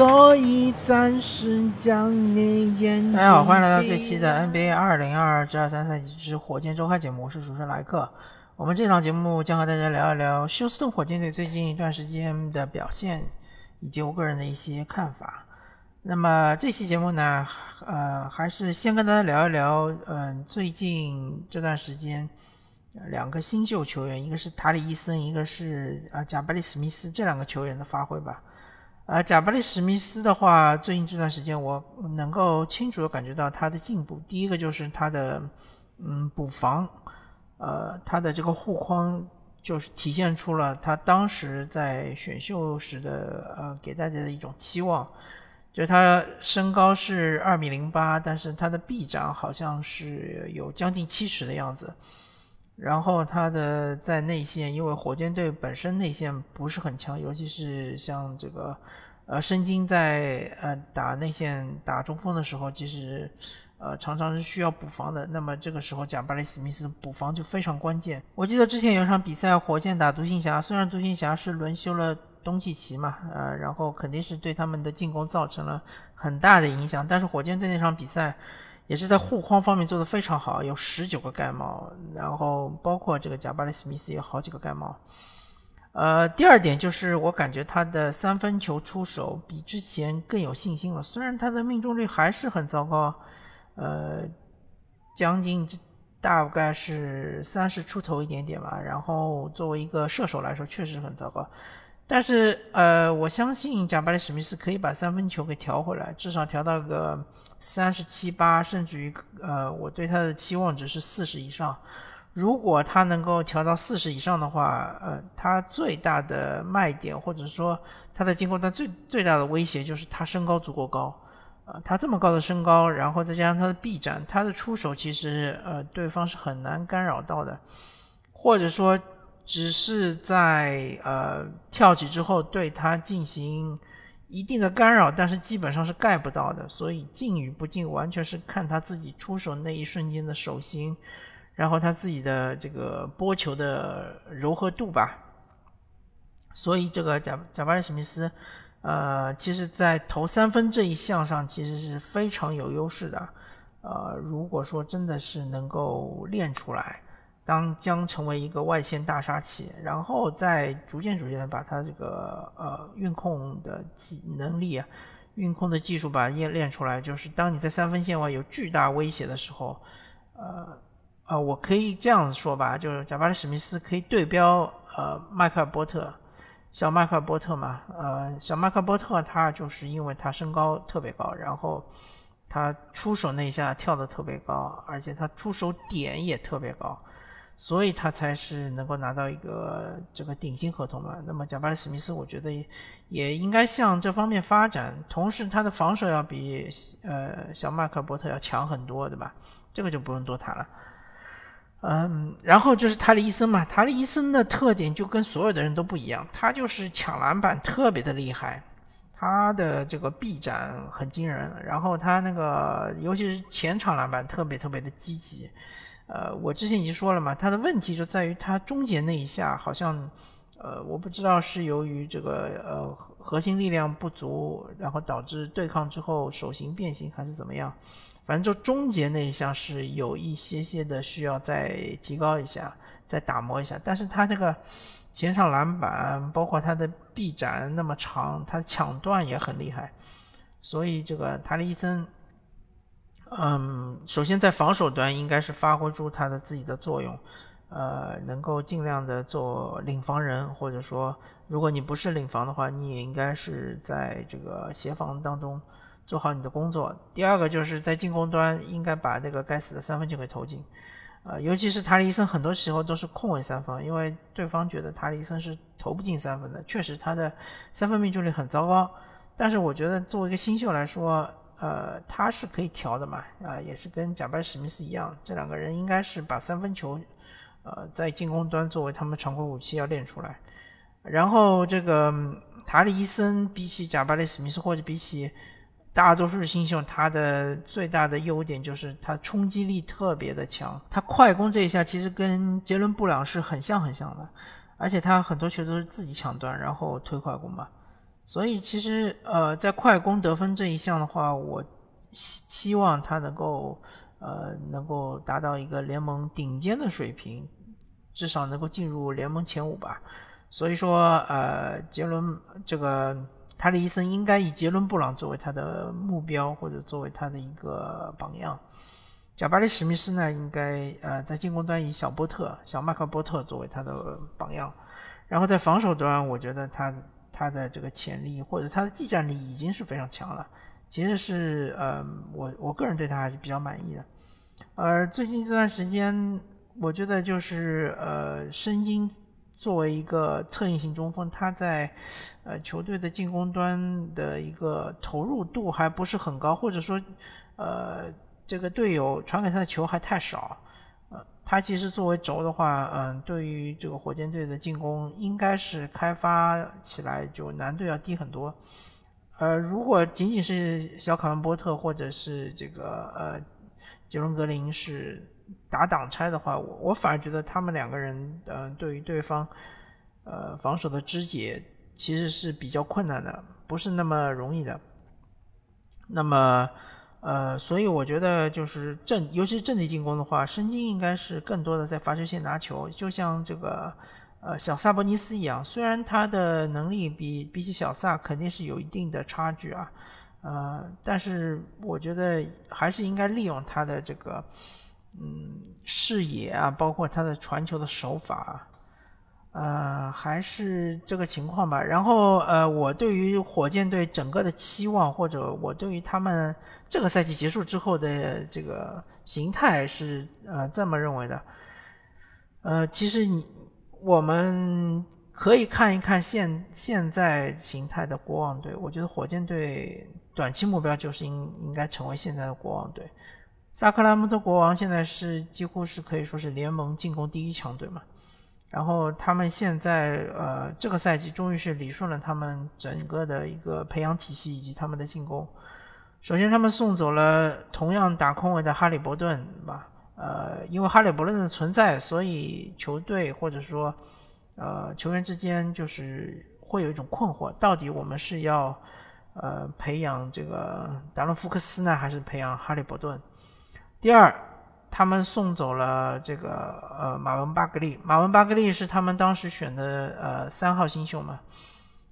所以暂时将你眼。大家好，欢迎来到这期的 NBA 二零二至二三赛季之火箭周刊节目，我是主持人莱克。我们这档节目将和大家聊一聊休斯顿火箭队最近一段时间的表现，以及我个人的一些看法。那么这期节目呢，呃，还是先跟大家聊一聊，嗯，最近这段时间两个新秀球员，一个是塔里伊森，一个是啊贾巴里史密斯这两个球员的发挥吧。啊，贾巴里史密斯的话，最近这段时间我能够清楚的感觉到他的进步。第一个就是他的嗯补防，呃，他的这个护框就是体现出了他当时在选秀时的呃给大家的一种期望。就他身高是二米零八，但是他的臂展好像是有将近七尺的样子。然后他的在内线，因为火箭队本身内线不是很强，尤其是像这个呃申京在呃打内线打中锋的时候，其实呃常常是需要补防的。那么这个时候贾巴里史密斯补防就非常关键。我记得之前有一场比赛，火箭打独行侠，虽然独行侠是轮休了。东契奇嘛，呃，然后肯定是对他们的进攻造成了很大的影响。但是火箭队那场比赛也是在护框方面做得非常好，有十九个盖帽，然后包括这个贾巴里史密斯有好几个盖帽。呃，第二点就是我感觉他的三分球出手比之前更有信心了，虽然他的命中率还是很糟糕，呃，将近大概是三十出头一点点吧。然后作为一个射手来说，确实很糟糕。但是，呃，我相信贾巴里史密斯可以把三分球给调回来，至少调到个三十七八，甚至于，呃，我对他的期望值是四十以上。如果他能够调到四十以上的话，呃，他最大的卖点或者说他的进攻端最最大的威胁就是他身高足够高，啊，他这么高的身高，然后再加上他的臂展，他的出手其实，呃，对方是很难干扰到的，或者说。只是在呃跳起之后对他进行一定的干扰，但是基本上是盖不到的。所以进与不进完全是看他自己出手那一瞬间的手型，然后他自己的这个拨球的柔和度吧。所以这个贾贾巴里史密斯，呃，其实在投三分这一项上其实是非常有优势的。呃，如果说真的是能够练出来。当将成为一个外线大杀器，然后再逐渐逐渐的把他这个呃运控的技能力啊，运控的技术把它练练出来。就是当你在三分线外有巨大威胁的时候，呃呃，我可以这样子说吧，就是贾巴里史密斯可以对标呃迈克尔波特，小迈克尔波特嘛，呃小迈克尔波特他就是因为他身高特别高，然后他出手那一下跳的特别高，而且他出手点也特别高。所以他才是能够拿到一个这个顶薪合同嘛。那么贾巴里史密斯，我觉得也应该向这方面发展。同时，他的防守要比呃小麦克波特要强很多，对吧？这个就不用多谈了。嗯，然后就是塔里伊森嘛。塔里伊森的特点就跟所有的人都不一样，他就是抢篮板特别的厉害，他的这个臂展很惊人，然后他那个尤其是前场篮板特别特别的积极。呃，我之前已经说了嘛，他的问题就在于他终结那一下好像，呃，我不知道是由于这个呃核心力量不足，然后导致对抗之后手型变形还是怎么样，反正就终结那一项是有一些些的需要再提高一下，再打磨一下。但是他这个前场篮板，包括他的臂展那么长，他抢断也很厉害，所以这个塔里伊森。嗯，首先在防守端应该是发挥出他的自己的作用，呃，能够尽量的做领防人，或者说，如果你不是领防的话，你也应该是在这个协防当中做好你的工作。第二个就是在进攻端应该把那个该死的三分球给投进，呃，尤其是塔里森很多时候都是空位三分，因为对方觉得塔里森是投不进三分的，确实他的三分命中率很糟糕，但是我觉得作为一个新秀来说。呃，他是可以调的嘛，啊，也是跟贾巴里史密斯一样，这两个人应该是把三分球，呃，在进攻端作为他们常规武器要练出来。然后这个塔里伊森比起贾巴里史密斯或者比起大多数的新秀，他的最大的优点就是他冲击力特别的强，他快攻这一下其实跟杰伦布朗是很像很像的，而且他很多球都是自己抢断然后推快攻嘛。所以其实呃，在快攻得分这一项的话，我希希望他能够呃能够达到一个联盟顶尖的水平，至少能够进入联盟前五吧。所以说呃，杰伦这个塔里伊森应该以杰伦布朗作为他的目标，或者作为他的一个榜样。贾巴里史密斯呢，应该呃在进攻端以小波特、小麦克波特作为他的榜样。然后在防守端，我觉得他他的这个潜力或者他的技战力已经是非常强了，其实是呃我我个人对他还是比较满意的。而最近这段时间，我觉得就是呃申京作为一个策应型中锋，他在呃球队的进攻端的一个投入度还不是很高，或者说呃这个队友传给他的球还太少。他其实作为轴的话，嗯，对于这个火箭队的进攻，应该是开发起来就难度要低很多。呃，如果仅仅是小卡文波特或者是这个呃杰伦格林是打挡拆的话，我我反而觉得他们两个人，呃，对于对方呃防守的肢解其实是比较困难的，不是那么容易的。那么。呃，所以我觉得就是阵，尤其是阵地进攻的话，申京应该是更多的在罚球线拿球，就像这个呃小萨博尼斯一样。虽然他的能力比比起小萨肯定是有一定的差距啊，呃，但是我觉得还是应该利用他的这个嗯视野啊，包括他的传球的手法啊。呃，还是这个情况吧。然后，呃，我对于火箭队整个的期望，或者我对于他们这个赛季结束之后的这个形态是呃这么认为的。呃，其实你我们可以看一看现现在形态的国王队。我觉得火箭队短期目标就是应应该成为现在的国王队。萨克拉姆特国王现在是几乎是可以说是联盟进攻第一强队嘛。然后他们现在呃，这个赛季终于是理顺了他们整个的一个培养体系以及他们的进攻。首先，他们送走了同样打空位的哈利伯顿吧，呃，因为哈利伯顿的存在，所以球队或者说呃球员之间就是会有一种困惑：到底我们是要呃培养这个达伦福克斯呢，还是培养哈利伯顿？第二。他们送走了这个呃马文巴格利，马文巴格利是他们当时选的呃三号新秀嘛，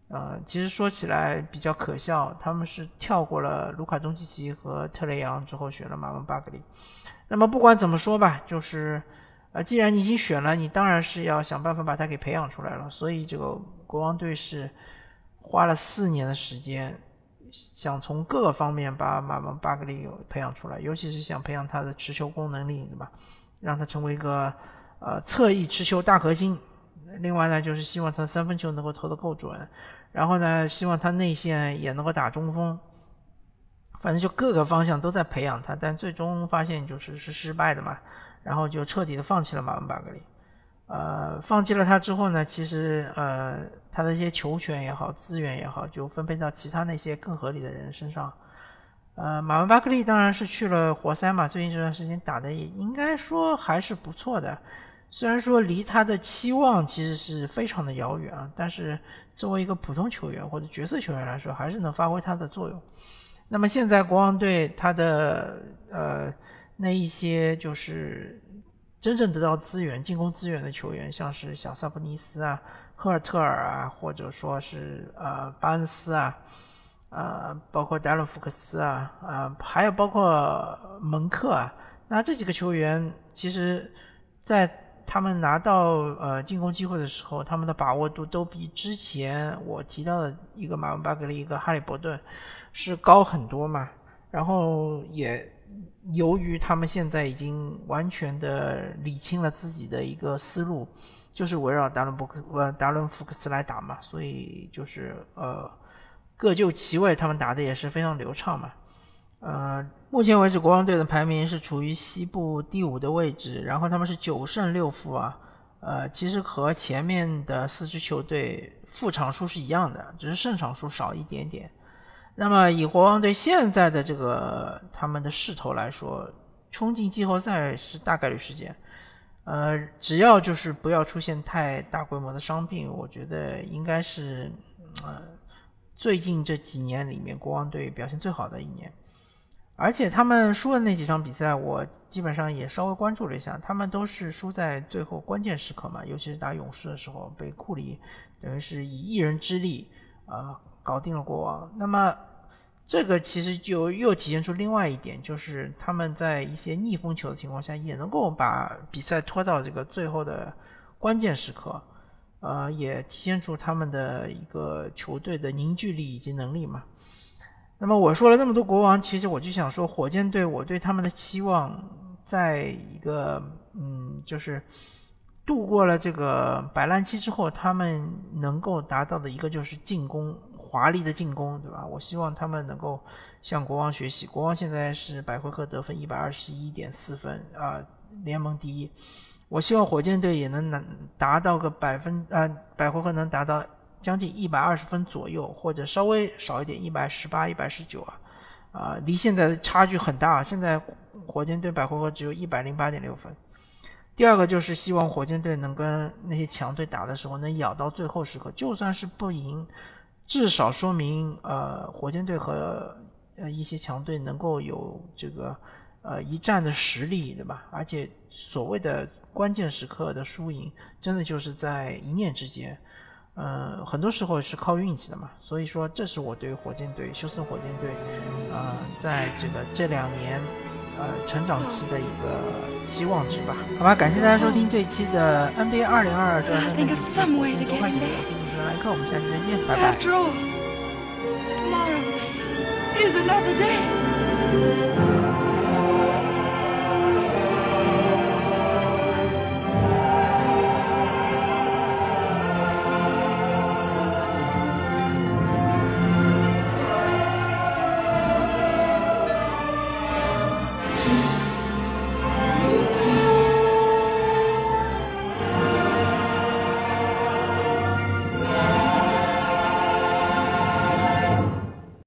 呃其实说起来比较可笑，他们是跳过了卢卡东契奇和特雷杨之后选了马文巴格利。那么不管怎么说吧，就是呃既然你已经选了，你当然是要想办法把他给培养出来了。所以这个国王队是花了四年的时间。想从各个方面把马文巴格利培养出来，尤其是想培养他的持球攻能力，对吧？让他成为一个呃侧翼持球大核心。另外呢，就是希望他三分球能够投得够准，然后呢，希望他内线也能够打中锋。反正就各个方向都在培养他，但最终发现就是是失败的嘛，然后就彻底的放弃了马文巴格利。呃，放弃了他之后呢，其实呃，他的一些球权也好，资源也好，就分配到其他那些更合理的人身上。呃，马文巴克利当然是去了活塞嘛，最近这段时间打的也应该说还是不错的。虽然说离他的期望其实是非常的遥远啊，但是作为一个普通球员或者角色球员来说，还是能发挥他的作用。那么现在国王队他的呃那一些就是。真正得到资源、进攻资源的球员，像是小萨博尼斯啊、赫尔特尔啊，或者说是呃巴恩斯啊，呃，包括达伦福克斯啊，啊，还有包括蒙克啊。那这几个球员，其实，在他们拿到呃进攻机会的时候，他们的把握度都比之前我提到的一个马文巴格利、一个哈利伯顿是高很多嘛。然后也。由于他们现在已经完全的理清了自己的一个思路，就是围绕达伦布克呃达伦福克斯来打嘛，所以就是呃各就其位，他们打的也是非常流畅嘛。呃，目前为止国王队的排名是处于西部第五的位置，然后他们是九胜六负啊，呃其实和前面的四支球队负场数是一样的，只是胜场数少一点点。那么以国王队现在的这个他们的势头来说，冲进季后赛是大概率事件。呃，只要就是不要出现太大规模的伤病，我觉得应该是呃最近这几年里面国王队表现最好的一年。而且他们输的那几场比赛，我基本上也稍微关注了一下，他们都是输在最后关键时刻嘛，尤其是打勇士的时候，被库里等于是以一人之力啊搞定了国王。那么这个其实就又体现出另外一点，就是他们在一些逆风球的情况下，也能够把比赛拖到这个最后的关键时刻，呃，也体现出他们的一个球队的凝聚力以及能力嘛。那么我说了那么多国王，其实我就想说，火箭队我对他们的期望，在一个嗯，就是度过了这个摆烂期之后，他们能够达到的一个就是进攻华丽的进攻，对吧？我希望他们能够向国王学习。国王现在是百回合得分一百二十一点四分啊，联盟第一。我希望火箭队也能能达到个百分啊，百回合能达到。将近一百二十分左右，或者稍微少一点，一百十八、一百十九啊，啊，离现在的差距很大。现在火箭队百回合只有一百零八点六分。第二个就是希望火箭队能跟那些强队打的时候能咬到最后时刻，就算是不赢，至少说明呃火箭队和呃一些强队能够有这个呃一战的实力，对吧？而且所谓的关键时刻的输赢，真的就是在一念之间。呃，很多时候是靠运气的嘛，所以说这是我对火箭队休斯顿火箭队，呃，在这个这两年，呃，成长期的一个期望值吧。好吧，感谢大家收听这一期的 NBA 二零二二至二三赛季火箭周刊节目，我是主持人莱克，我们下期再见，拜拜。